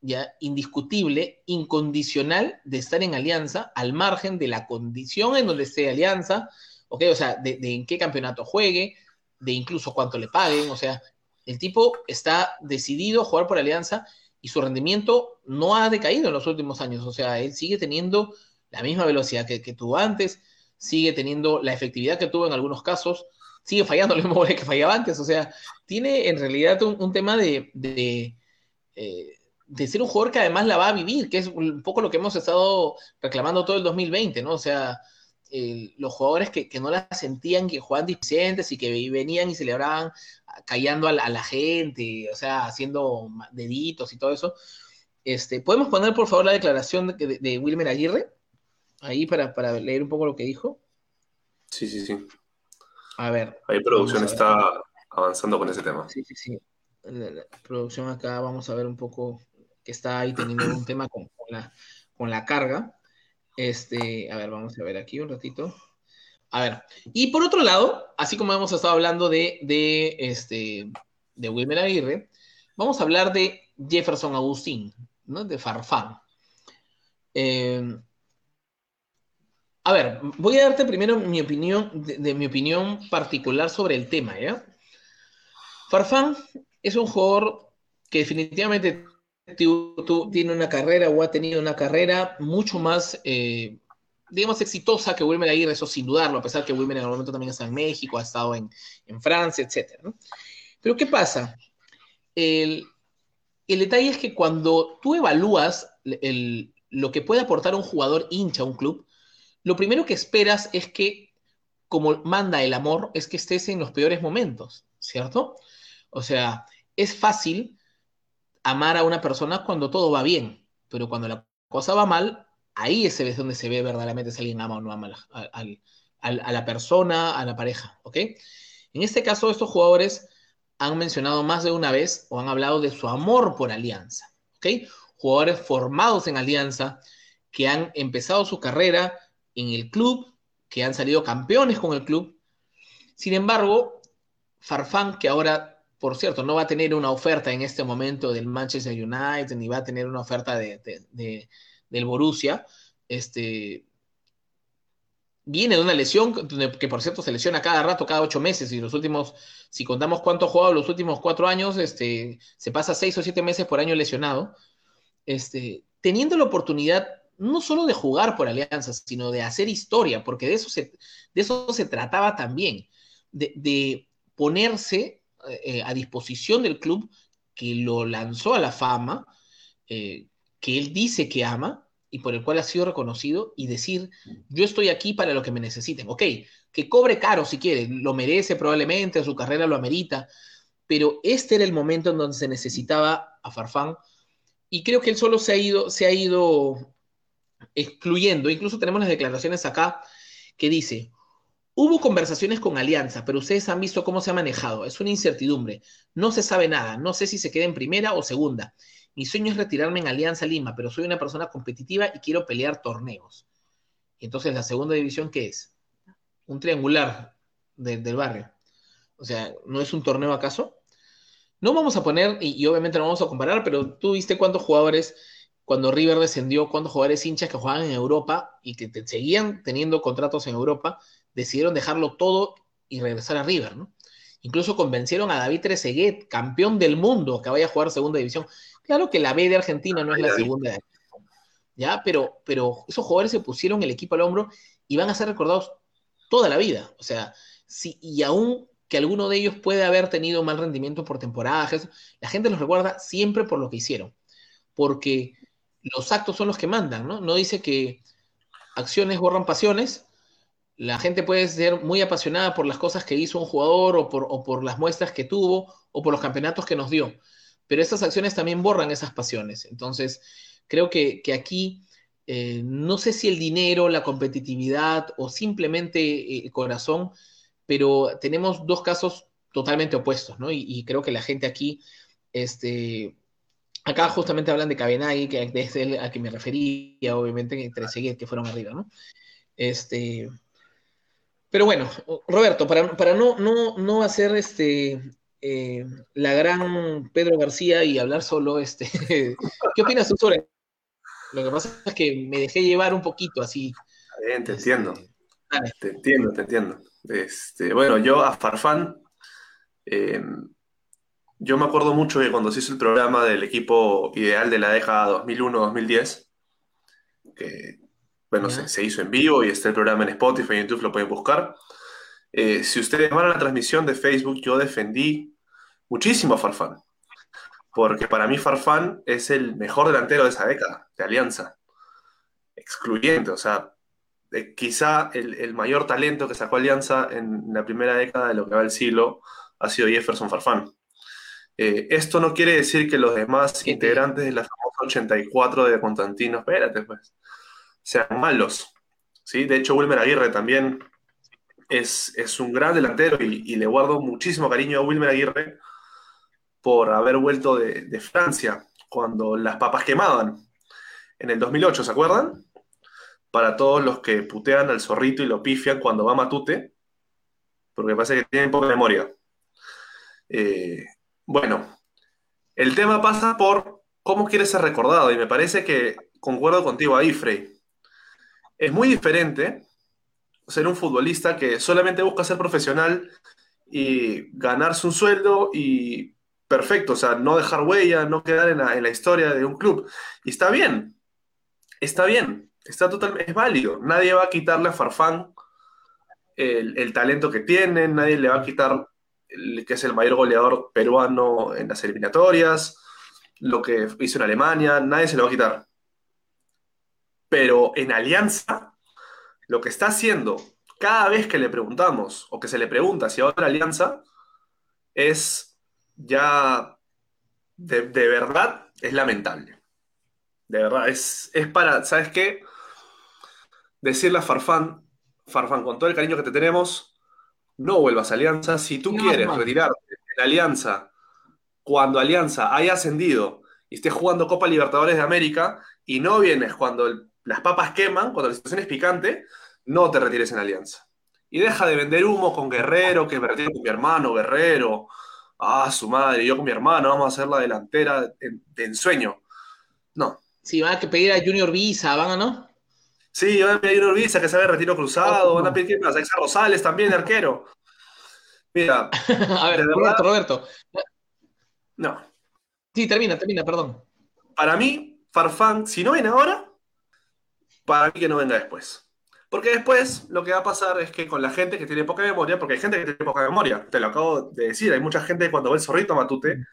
ya indiscutible, incondicional de estar en Alianza, al margen de la condición en donde esté Alianza, ¿ok? O sea, de, en qué campeonato juegue, de incluso cuánto le paguen, o sea, el tipo está decidido a jugar por Alianza y su rendimiento no ha decaído en los últimos años. O sea, él sigue teniendo la misma velocidad que, tuvo antes, sigue teniendo la efectividad que tuvo en algunos casos, sigue fallando lo mismo que fallaba antes. O sea, tiene en realidad un, tema de, eh, de, ser un jugador que además la va a vivir, que es un poco lo que hemos estado reclamando todo el 2020, ¿no? O sea, los jugadores que, no la sentían, que jugaban displicentes y que venían y celebraban callando a la, gente, o sea, haciendo deditos y todo eso. Este, ¿Podemos poner, por favor, la declaración de, Wilmer Aguirre? Ahí para, leer un poco lo que dijo. Sí, sí, sí. A ver. Ahí producción está avanzando con ese tema. Sí, sí, sí. La, producción acá, vamos a ver un poco está ahí teniendo un tema con, la, con la carga. Este, a ver, vamos a ver aquí un ratito. A ver, y por otro lado, así como hemos estado hablando de, de, este, de Wilmer Aguirre, vamos a hablar de Jefferson Agustín, ¿no? de Farfán. Eh, a ver, voy a darte primero mi opinión, de, mi opinión particular sobre el tema, ¿ya? Farfán es un jugador que definitivamente tiene una carrera o ha tenido una carrera mucho más eh, digamos, exitosa que Wilmer Aguirre, eso sin dudarlo, a pesar que Wilmer en el momento también está en México, ha estado en, en Francia, etc. Pero ¿qué pasa? El, el, detalle es que cuando tú evalúas el, lo que puede aportar un jugador hincha a un club, lo primero que esperas es que, como manda el amor, es que estés en los peores momentos, ¿cierto? O sea, es fácil amar a una persona cuando todo va bien, pero cuando la cosa va mal, ahí es donde se ve verdaderamente si alguien ama o no ama a, a, la persona, a la pareja, ¿ok? En este caso, estos jugadores han mencionado más de una vez o han hablado de su amor por Alianza, ¿ok? Jugadores formados en Alianza que han empezado su carrera en el club, que han salido campeones con el club. Sin embargo, Farfán, que ahora, por cierto, no va a tener una oferta en este momento del Manchester United, ni va a tener una oferta de, de, de, del Borussia, este, viene de una lesión que por cierto se lesiona cada rato, cada ocho meses, y los últimos, si contamos cuánto ha jugado los últimos cuatro años, este, se pasa seis o siete meses por año lesionado, este, teniendo la oportunidad no solo de jugar por alianzas, sino de hacer historia, porque de eso se, de eso se trataba también, de ponerse eh, a disposición del club que lo lanzó a la fama, eh, que él dice que ama, y por el cual ha sido reconocido y decir, yo estoy aquí para lo que me necesiten. Ok, que cobre caro si quiere, lo merece probablemente, su carrera lo amerita, pero este era el momento en donde se necesitaba a Farfán y creo que él solo se ha ido, se ha ido excluyendo, incluso tenemos las declaraciones acá que dice, hubo conversaciones con Alianza, pero ustedes han visto cómo se ha manejado, es una incertidumbre, no se sabe nada, no sé si se queda en primera o segunda. Mi sueño es retirarme en Alianza Lima, pero soy una persona competitiva y quiero pelear torneos. Y entonces, ¿la segunda división qué es? Un triangular de, del barrio. O sea, ¿no es un torneo acaso? No vamos a poner, y, y, obviamente no vamos a comparar, pero tú viste cuántos jugadores, cuando River descendió, cuántos jugadores hinchas que jugaban en Europa y que te, seguían teniendo contratos en Europa, decidieron dejarlo todo y regresar a River, ¿no? Incluso convencieron a David Trezeguet, campeón del mundo, que vaya a jugar segunda división. Claro que la B de Argentina no es la segunda, ¿ya? Pero, pero esos jugadores se pusieron el equipo al hombro y van a ser recordados toda la vida. O sea, si, y aún que alguno de ellos puede haber tenido mal rendimiento por temporadas, la gente los recuerda siempre por lo que hicieron. Porque los actos son los que mandan, ¿no? No dice que acciones borran pasiones. La gente puede ser muy apasionada por las cosas que hizo un jugador o por, o por las muestras que tuvo o por los campeonatos que nos dio pero estas acciones también borran esas pasiones. Entonces, creo que, que aquí eh, no sé si el dinero, la competitividad o simplemente eh, el corazón, pero tenemos dos casos totalmente opuestos, ¿no? Y, creo que la gente aquí, este, acá justamente hablan de Cabenagui, que es el a que me refería, obviamente, entre Seguet, que fueron arriba, ¿no? Este, pero bueno, Roberto, para, para no, no, no hacer este, eh, la gran Pedro García y hablar solo, este, ¿qué opinas tú sobre? Lo que pasa es que me dejé llevar un poquito así. Bien, te entiendo. Dale. Te entiendo, te entiendo. Este, bueno, yo a Farfán, eh, yo me acuerdo mucho que cuando se hizo el programa del equipo ideal de la década 2001-2010, que bueno, se, se, hizo en vivo y está el programa en Spotify y en YouTube, lo pueden buscar. Eh, si ustedes van a la transmisión de Facebook, yo defendí muchísimo a Farfán, porque para mí Farfán es el mejor delantero de esa década, de Alianza, excluyente, o sea, eh, quizá el, el, mayor talento que sacó Alianza en la primera década de lo que va el siglo ha sido Jefferson Farfán. Eh, esto no quiere decir que los demás integrantes de la famosa 84 de Constantino, espérate pues, sean malos. ¿sí? De hecho, Wilmer Aguirre también es, es un gran delantero y, le guardo muchísimo cariño a Wilmer Aguirre por haber vuelto de, Francia cuando las papas quemaban en el 2008, ¿se acuerdan? Para todos los que putean al zorrito y lo pifian cuando va Matute, porque parece que tienen poca memoria. Eh, bueno, el tema pasa por cómo quiere ser recordado y me parece que concuerdo contigo ahí, Frey. Es muy diferente ser un futbolista que solamente busca ser profesional y ganarse un sueldo y perfecto, o sea, no dejar huella, no quedar en la, en la historia de un club. Y está bien, está bien. Está totalmente, es válido. Nadie va a quitarle a Farfán el, el talento que tiene, nadie le va a quitar el, que es el mayor goleador peruano en las eliminatorias, lo que hizo en Alemania, nadie se lo va a quitar. Pero en Alianza, lo que está haciendo cada vez que le preguntamos o que se le pregunta si va a Alianza, es ya de, de verdad, es lamentable. De verdad, es, es para, ¿sabes qué? Decirle a Farfán, Farfán, con todo el cariño que te tenemos, no vuelvas a Alianza. Si tú No, quieres man. retirarte en Alianza, cuando Alianza haya ascendido y estés jugando Copa Libertadores de América y no vienes cuando el- las papas queman, cuando la situación es picante, no te retires en Alianza. Y deja de vender humo con Guerrero, que me retiro con mi hermano Guerrero. Ah, su madre, yo con mi hermano vamos a hacer la delantera en- de ensueño. No. Si van a pedir a Junior Visa, van a no. Sí, van a pedir a Urbiza que se haga retiro cruzado, van a pedir ¿quién más? a Rosales también, arquero. Mira, A ver, verdad. Roberto, Roberto. no. Sí, termina, termina, perdón. Para mí, Farfán, si no viene ahora, para mí que no venga después. Porque después lo que va a pasar es que con la gente que tiene poca memoria, porque hay gente que tiene poca memoria, te lo acabo de decir, hay mucha gente que cuando ve el zorrito Matute,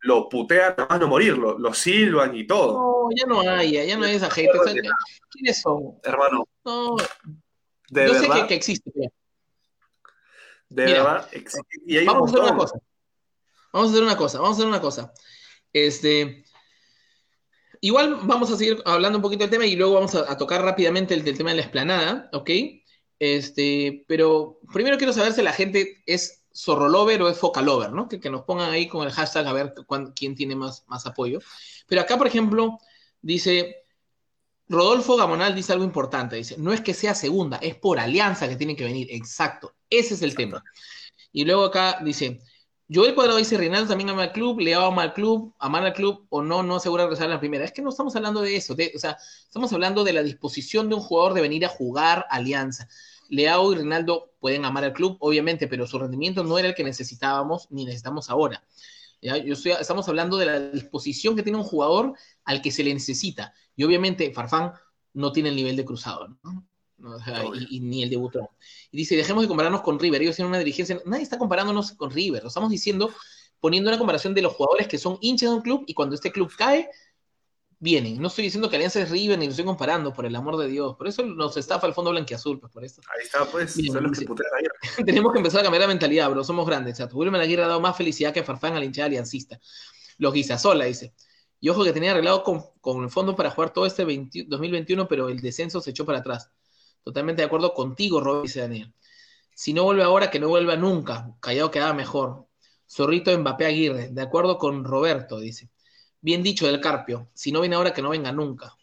lo putean más no morir, lo, lo silban y todo. No, ya no hay, ya no hay esa gente. O sea, ¿Quiénes son? Hermano, No, de yo sé verdad, que, que existe. pero de mira, verdad, existe. Y hay un Vamos a hacer una cosa. Vamos a hacer una cosa, vamos a hacer una cosa. Este, igual vamos a seguir hablando un poquito del tema y luego vamos a, a tocar rápidamente el tema de la esplanada, ¿ok? Este, pero primero quiero saber si la gente es Zorrolover o es Focalover, ¿no? Que, que nos pongan ahí con el hashtag a ver cuán- quién tiene más, más apoyo. Pero acá, por ejemplo, dice, Rodolfo Gamonal dice algo importante, dice, no es que sea segunda, es por alianza que tienen que venir, exacto, ese es el tema. Y luego acá dice, Joel Cuadrado dice, Reinaldo también ama al club, Leao ama al club, amar al club o no, no asegura regresar a la primera. Es que no estamos hablando de eso, de- o sea, estamos hablando de la disposición de un jugador de venir a jugar alianza. Leao y Reinaldo pueden amar al club, obviamente, pero su rendimiento no era el que necesitábamos ni necesitamos ahora. ¿ya? Yo estoy- estamos hablando de la disposición que tiene un jugador al que se le necesita. Y obviamente Farfán no tiene el nivel de cruzado, ¿no? No, y, y ni el de Butrón. Y dice, dejemos de compararnos con River. Ellos tienen una dirigencia. Nadie está comparándonos con River. Lo estamos diciendo poniendo una comparación de los jugadores que son hinchas de un club y cuando este club cae, vienen. No estoy diciendo que Alianza es River ni lo estoy comparando, por el amor de Dios. Por eso nos estafa el fondo blanquiazul, pues por eso. Ahí está, pues, son los dice-. Tenemos que empezar a cambiar la mentalidad, bro. Somos grandes. O sea, Aguirre ha dado más felicidad que Farfán al hinchada aliancista. Los Guisasola, dice. Y ojo que tenía arreglado con, con el fondo para jugar todo este 20 2021, pero el descenso se echó para atrás. Totalmente de acuerdo contigo, Rob, dice Daniel. Si no vuelve ahora, que no vuelva nunca. Callado quedaba mejor. Zorrito Mbappé Aguirre, de acuerdo con Roberto, dice. Bien dicho del Carpio. Si no viene ahora, que no venga nunca.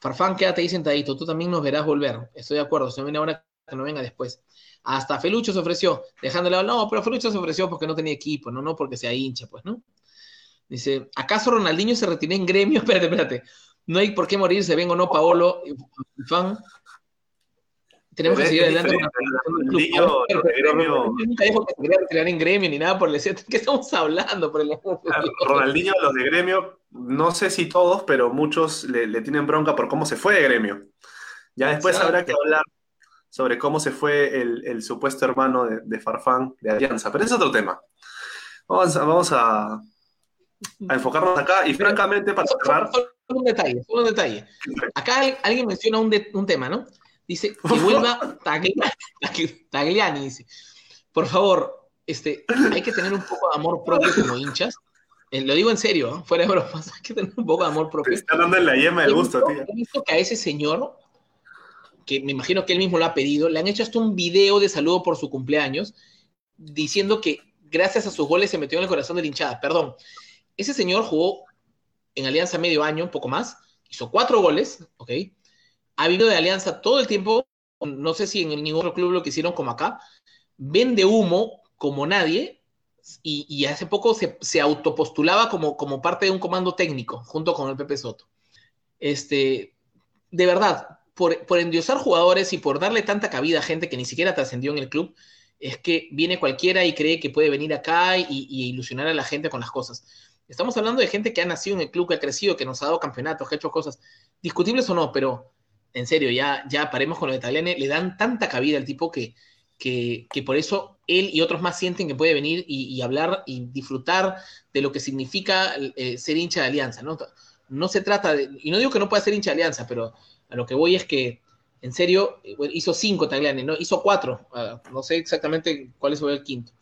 Farfán, quédate ahí sentadito. Tú también nos verás volver. Estoy de acuerdo. Si no viene ahora, que no venga después. Hasta Felucho se ofreció, dejándole. No, pero Felucho se ofreció porque no tenía equipo, no, no porque sea hincha, pues, ¿no? Dice, ¿acaso Ronaldinho se retiró en gremio? Espérate, espérate. No hay por qué morirse, vengo no, Paolo. Tenemos que seguir adelante. con nunca dijo que se quería retirar en gremio ni nada por el. ¿Qué estamos hablando? Por el? Ronaldinho, los de gremio, no sé si todos, pero muchos le, le tienen bronca por cómo se fue de gremio. Ya después Exacto. habrá que hablar sobre cómo se fue el, el supuesto hermano de, de Farfán de Alianza, pero ese es otro tema. Vamos a, vamos a, a enfocarnos acá y francamente para cerrar, Solo un detalle, solo un detalle. Acá al- alguien menciona un, de- un tema, ¿no? Dice que vuelva Tagliani, Tagliani, dice. Por favor, este, hay que tener un poco de amor propio como hinchas. Eh, lo digo en serio, ¿eh? fuera de bromas, hay que tener un poco de amor te propio. está dando en la yema del gusto, tío. He visto que a ese señor, que me imagino que él mismo lo ha pedido, le han hecho hasta un video de saludo por su cumpleaños, diciendo que gracias a sus goles se metió en el corazón de la hinchada. Perdón, ese señor jugó en Alianza medio año, un poco más, hizo cuatro goles, ¿ok? Ha vivido de Alianza todo el tiempo, no sé si en ningún otro club lo que hicieron como acá, vende humo como nadie, y, y hace poco se, se autopostulaba como, como parte de un comando técnico, junto con el Pepe Soto. Este, de verdad, por, por endiosar jugadores y por darle tanta cabida a gente que ni siquiera trascendió en el club, es que viene cualquiera y cree que puede venir acá y, y ilusionar a la gente con las cosas. Estamos hablando de gente que ha nacido en el club, que ha crecido, que nos ha dado campeonatos, que ha hecho cosas discutibles o no, pero en serio, ya, ya paremos con lo de Tagliani, le dan tanta cabida al tipo que, que, que por eso él y otros más sienten que puede venir y, y hablar y disfrutar de lo que significa eh, ser hincha de Alianza, ¿no? No se trata de, y no digo que no pueda ser hincha de Alianza, pero a lo que voy es que, en serio, bueno, hizo cinco Tagliani, ¿no? Hizo cuatro, uh, no sé exactamente cuál es el quinto.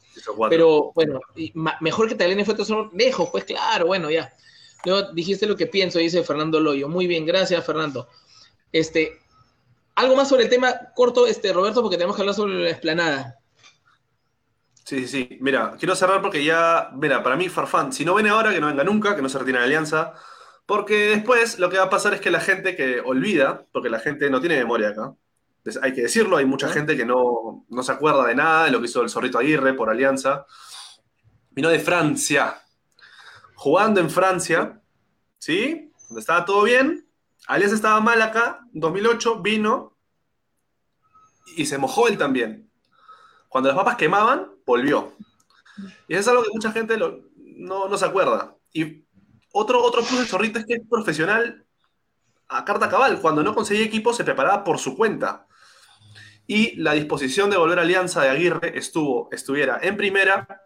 Pero bueno, mejor que Tagliani fue todo lejos, pues claro, bueno, ya. Luego dijiste lo que pienso, dice Fernando Loyo. Muy bien, gracias, Fernando. Este, algo más sobre el tema corto, este, Roberto, porque tenemos que hablar sobre la explanada. Sí, sí, sí. Mira, quiero cerrar porque ya, mira, para mí Farfán, si no viene ahora, que no venga nunca, que no se retire de alianza, porque después lo que va a pasar es que la gente que olvida, porque la gente no tiene memoria acá, hay que decirlo, hay mucha gente que no, no se acuerda de nada de lo que hizo el Zorrito Aguirre por alianza, vino de Francia, jugando en Francia, ¿sí? Donde estaba todo bien, Alianza estaba mal acá, 2008 vino y se mojó él también. Cuando las papas quemaban, volvió. Y eso es algo que mucha gente no, se acuerda. Y otro, otro plus del Zorrito es que es profesional a carta cabal. Cuando no conseguía equipo, se preparaba por su cuenta. Y la disposición de volver a Alianza de Aguirre estuvo, estuviera en primera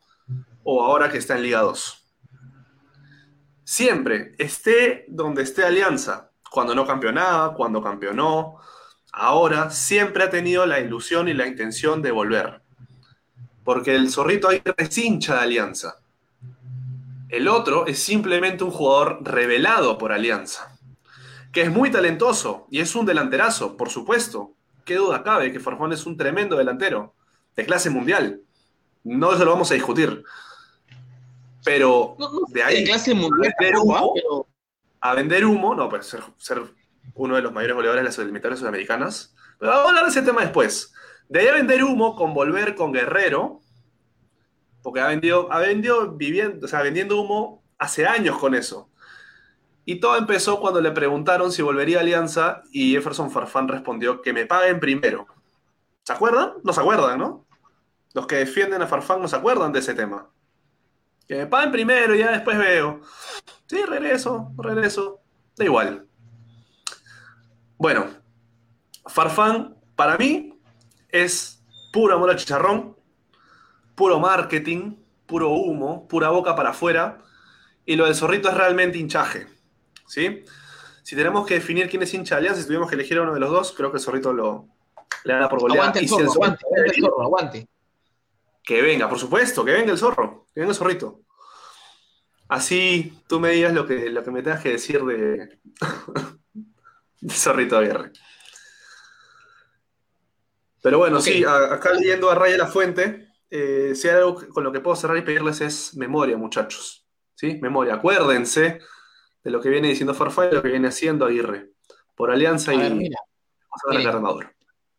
o ahora que está en Liga 2. Siempre, esté donde esté Alianza, cuando no campeonaba, cuando campeonó. Ahora siempre ha tenido la ilusión y la intención de volver. Porque el zorrito ahí es hincha de Alianza. El otro es simplemente un jugador revelado por Alianza. Que es muy talentoso y es un delanterazo, por supuesto. Qué duda cabe que Farfán es un tremendo delantero. De clase mundial. No se lo vamos a discutir. Pero de ahí. De clase mundial a vender humo, no, pues ser, uno de los mayores goleadores de las eliminatorias sudamericanas. Pero vamos a hablar de ese tema después. De ahí a vender humo con volver con Guerrero, porque ha vendido, ha vendido viviendo, o sea, vendiendo humo hace años con eso. Y todo empezó cuando le preguntaron si volvería a Alianza y Jefferson Farfán respondió que me paguen primero. ¿Se acuerdan? No se acuerdan, ¿no? Los que defienden a Farfán no se acuerdan de ese tema. Que me paguen primero y ya después veo. Sí, regreso, regreso. Da igual. Bueno, Farfán, para mí, es puro amor al chicharrón, puro marketing, puro humo, pura boca para afuera. Y lo del zorrito es realmente hinchaje. ¿Sí? Si tenemos que definir quién es hincha de Alianza, si tuviéramos que elegir a uno de los dos, creo que el zorrito lo, le da por golear. Aguante el zorro, aguante, el zorro, aguante. Que venga, por supuesto, que venga el zorro, que venga el zorrito. Así tú me digas lo que, lo que me tengas que decir de, Zorrito Aguirre. Pero bueno, sí, acá leyendo a Raya La Fuente, eh, si hay algo con lo que puedo cerrar y pedirles es memoria, muchachos. ¿Sí? Memoria. Acuérdense de lo que viene diciendo Farfán y lo que viene haciendo Aguirre. Por alianza y mira, mira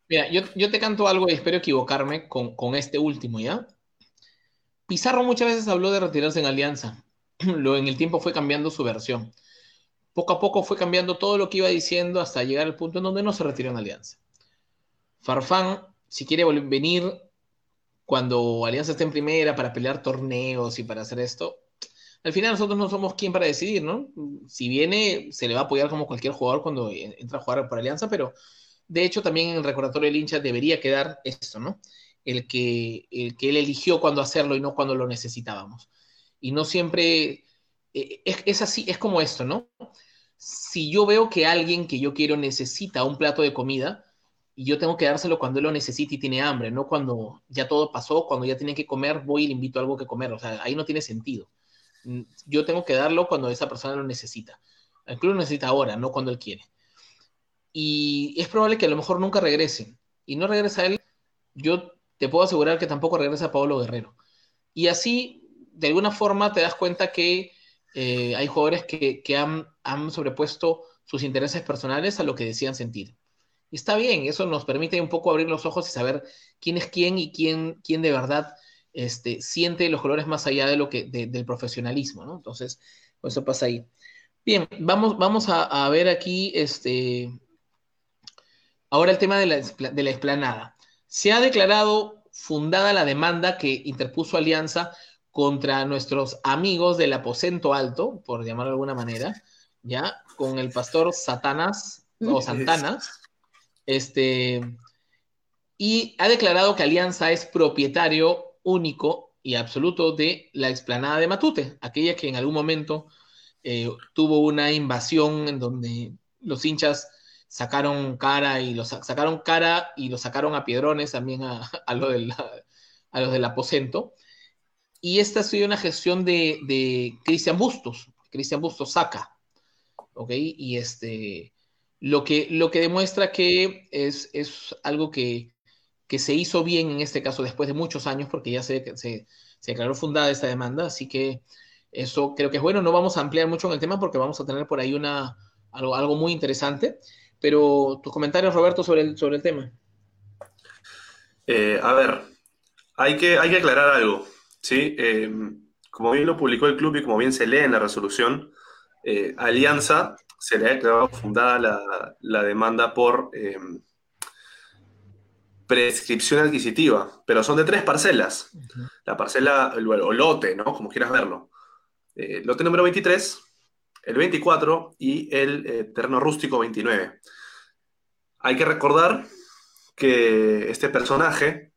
yo, yo, te canto algo y espero equivocarme con, este último, ¿ya? Pizarro muchas veces habló de retirarse en alianza. lo en el tiempo fue cambiando su versión. Poco a poco fue cambiando todo lo que iba diciendo hasta llegar al punto en donde no se retiró en Alianza. Farfán, si quiere venir cuando Alianza esté en primera para pelear torneos y para hacer esto, al final nosotros no somos quien para decidir, ¿no? Si viene, se le va a apoyar como cualquier jugador cuando entra a jugar por Alianza, pero de hecho también en el recordatorio del hincha debería quedar esto, ¿no? El que, el que él eligió cuando hacerlo y no cuando lo necesitábamos y no siempre eh, es, así, es como esto, ¿no? Si yo veo que alguien que yo quiero necesita un plato de comida, y yo tengo que dárselo cuando él lo necesita y tiene hambre, no cuando ya todo pasó, cuando ya tiene que comer, voy y le invito algo que comer, o sea, ahí no tiene sentido. Yo tengo que darlo cuando esa persona lo necesita. Incluso lo necesita ahora, no cuando él quiere. Y es probable que a lo mejor nunca regrese. Y no regresa él, yo te puedo asegurar que tampoco regresa Pablo Guerrero. Y así de alguna forma te das cuenta que eh, hay jugadores que, han, sobrepuesto sus intereses personales a lo que decían sentir. Y está bien, eso nos permite un poco abrir los ojos y saber quién es quién y quién, quién de verdad este, siente los colores más allá de lo que, del profesionalismo, ¿no? Entonces, pues eso pasa ahí. Bien, vamos, vamos a, ver aquí este, ahora el tema de la, de la explanada. Se ha declarado fundada la demanda que interpuso Alianza contra nuestros amigos del aposento alto, por llamarlo de alguna manera, ¿ya? Con el pastor Satanás o Santana, Este, y ha declarado que Alianza es propietario único y absoluto de la explanada de Matute, aquella que en algún momento eh, tuvo una invasión en donde los hinchas sacaron cara y los sacaron cara y los sacaron a piedrones también a, a, lo del, a los del aposento. Y esta ha sido una gestión de, de Cristian Bustos. Cristian Bustos saca. ¿Ok? Y este, lo que, lo que demuestra que es, es algo que, que, se hizo bien en este caso después de muchos años, porque ya se, se, se declaró fundada esta demanda. Así que eso creo que es bueno. No vamos a ampliar mucho en el tema porque vamos a tener por ahí una, algo, algo muy interesante. Pero tus comentarios, Roberto, sobre el, sobre el tema. Eh, a ver, hay que, hay que aclarar algo. ¿sí? Eh, como bien lo publicó el club y como bien se lee en la resolución, eh, Alianza se le ha declarado fundada la, la demanda por prescripción adquisitiva, pero son de tres parcelas. Uh -huh. La parcela, el, o lote, ¿no? Como quieras verlo. Lote número 23, el 24 y el eh, terreno rústico 29. Hay que recordar que este personaje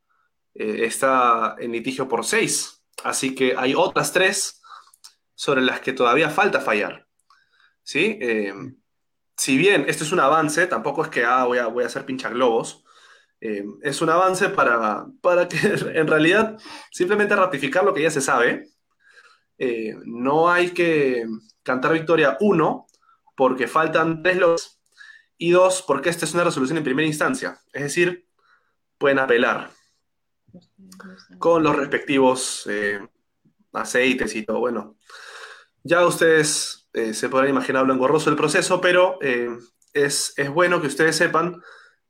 eh, está en litigio por 6, así que hay otras tres sobre las que todavía falta fallar. ¿Sí? Eh, si bien esto es un avance, tampoco es que ah, voy, a, voy a hacer pinchaglobos, eh, es un avance para, para que en realidad simplemente ratificar lo que ya se sabe. Eh, no hay que cantar victoria, uno, porque faltan tres lotes, y dos, porque esta es una resolución en primera instancia. Es decir, pueden apelar con los respectivos eh, aceites y todo. Bueno, ya ustedes eh, se podrán imaginar lo engorroso del proceso, pero es, es, bueno que ustedes sepan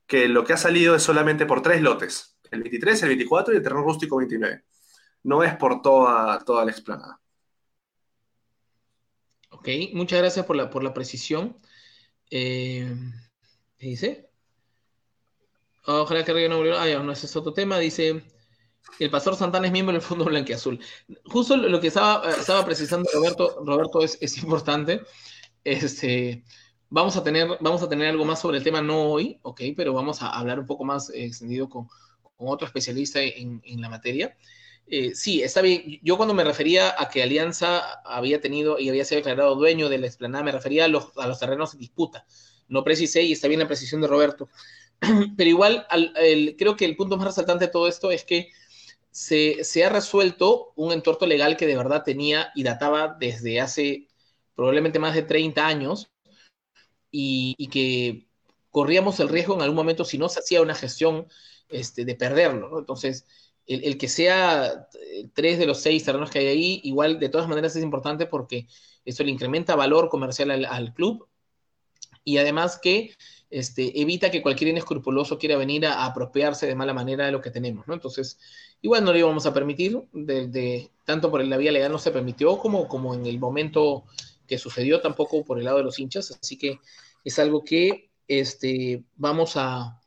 que lo que ha salido es solamente por tres lotes, el 23, el 24 y el terreno rústico 29. No es por toda, toda la explanada. Ok, muchas gracias por la, por la precisión. Eh, ¿Qué dice? Ojalá que no Ah, ya, no, ese es otro tema. Dice, el pastor Santana es miembro del Fondo Blanqueazul. Justo lo que estaba, estaba precisando Roberto, Roberto es, es importante. Este, vamos, a tener, vamos a tener algo más sobre el tema, no hoy, ok, pero vamos a hablar un poco más extendido con, con otro especialista en, en la materia. Eh, sí, está bien. Yo cuando me refería a que Alianza había tenido y había sido declarado dueño de la explanada, me refería a los, a los terrenos en disputa. No precisé y está bien la precisión de Roberto. Pero igual, creo que el punto más resaltante de todo esto es que se, se, ha resuelto un entorno legal que de verdad tenía y databa desde hace probablemente más de 30 años y, que corríamos el riesgo en algún momento si no se hacía una gestión este, de perderlo. Entonces, el, el, que sea tres de los seis terrenos que hay ahí, igual de todas maneras es importante porque eso le incrementa valor comercial al, al club y además que este, evita que cualquier inescrupuloso quiera venir a, a, apropiarse de mala manera de lo que tenemos, ¿no? Entonces, igual no lo íbamos a permitir, de, de, tanto por la vía legal no se permitió como, como en el momento que sucedió, tampoco por el lado de los hinchas, así que es algo que este, vamos a,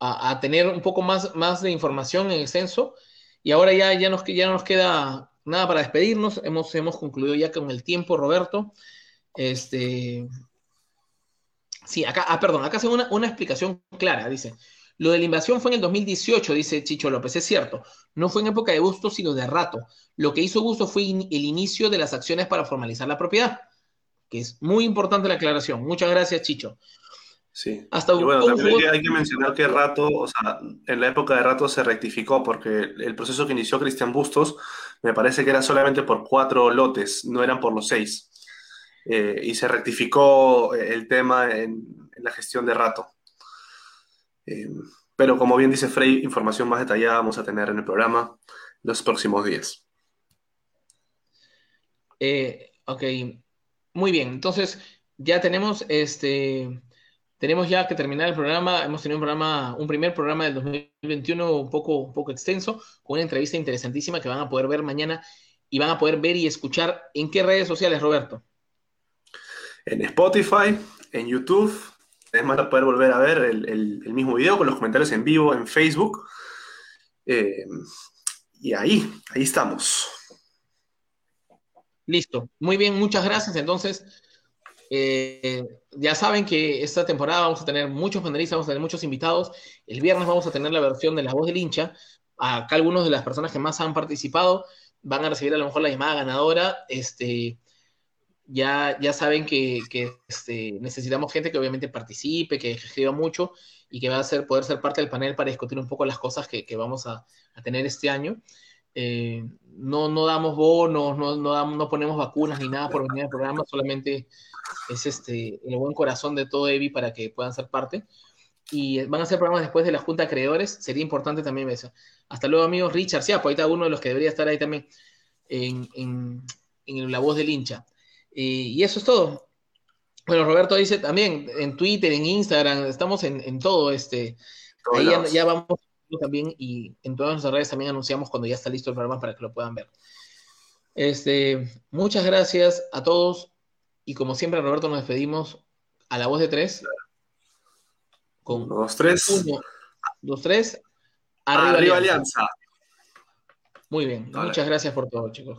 a, a, tener un poco más, más de información en el censo. Y ahora ya, ya, nos, ya no nos queda nada para despedirnos. Hemos, hemos concluido ya con el tiempo, Roberto. Este. Sí, acá, ah, perdón, acá hace una, una explicación clara. Dice: Lo de la invasión fue en el 2018, dice Chicho López. Es cierto, no fue en época de Bustos, sino de rato. Lo que hizo Bustos fue el inicio de las acciones para formalizar la propiedad. Que es muy importante la aclaración. Muchas gracias, Chicho. Sí. Hasta y bueno, también hay que, hay que, mencionar que Rato, o sea, en la época de Rato se rectificó porque el proceso que inició Cristian Bustos me parece que era solamente por cuatro lotes, no eran por los seis. Eh, y se rectificó el tema en, en la gestión de Rato. Eh, pero como bien dice Frey, información más detallada vamos a tener en el programa los próximos días. Eh, ok, muy bien. Entonces, ya tenemos este tenemos ya que terminar el programa. Hemos tenido un programa, un primer programa del 2021 un poco, un poco extenso, con una entrevista interesantísima que van a poder ver mañana y van a poder ver y escuchar en qué redes sociales, Roberto. En Spotify, en YouTube. Es más, poder volver a ver el, el, el, mismo video con los comentarios en vivo en Facebook. Eh, y ahí, ahí estamos. Listo. Muy bien, muchas gracias. Entonces, Eh, ya saben que esta temporada vamos a tener muchos panelistas, vamos a tener muchos invitados. El viernes vamos a tener la versión de La Voz del Hincha. Acá algunos de las personas que más han participado van a recibir a lo mejor la llamada ganadora. Este, ya, ya saben que, que este, necesitamos gente que obviamente participe, que escriba mucho y que va a ser, poder ser parte del panel para discutir un poco las cosas que, que vamos a, a, tener este año. Eh, no, no damos bonos, no, no, damos, no, ponemos vacunas ni nada por venir al programa, solamente es este, el buen corazón de todo EVI para que puedan ser parte. Y van a ser programas después de la Junta de Acreedores, sería importante también eso. Hasta luego, amigos. Richard, ahí está uno de los que debería estar ahí también en, en, en la voz del hincha. Eh, y eso es todo. Bueno, Roberto dice también en Twitter, en Instagram, estamos en, en todo. Este, ahí ya, ya, vamos también y en todas nuestras redes también anunciamos cuando ya está listo el programa para que lo puedan ver. Este, muchas gracias a todos y como siempre, Roberto, nos despedimos a la voz de tres. Con uno, dos, tres. Uno, dos, tres. Arriba, Arriba Alianza. Muy bien. Muchas gracias por todo, chicos.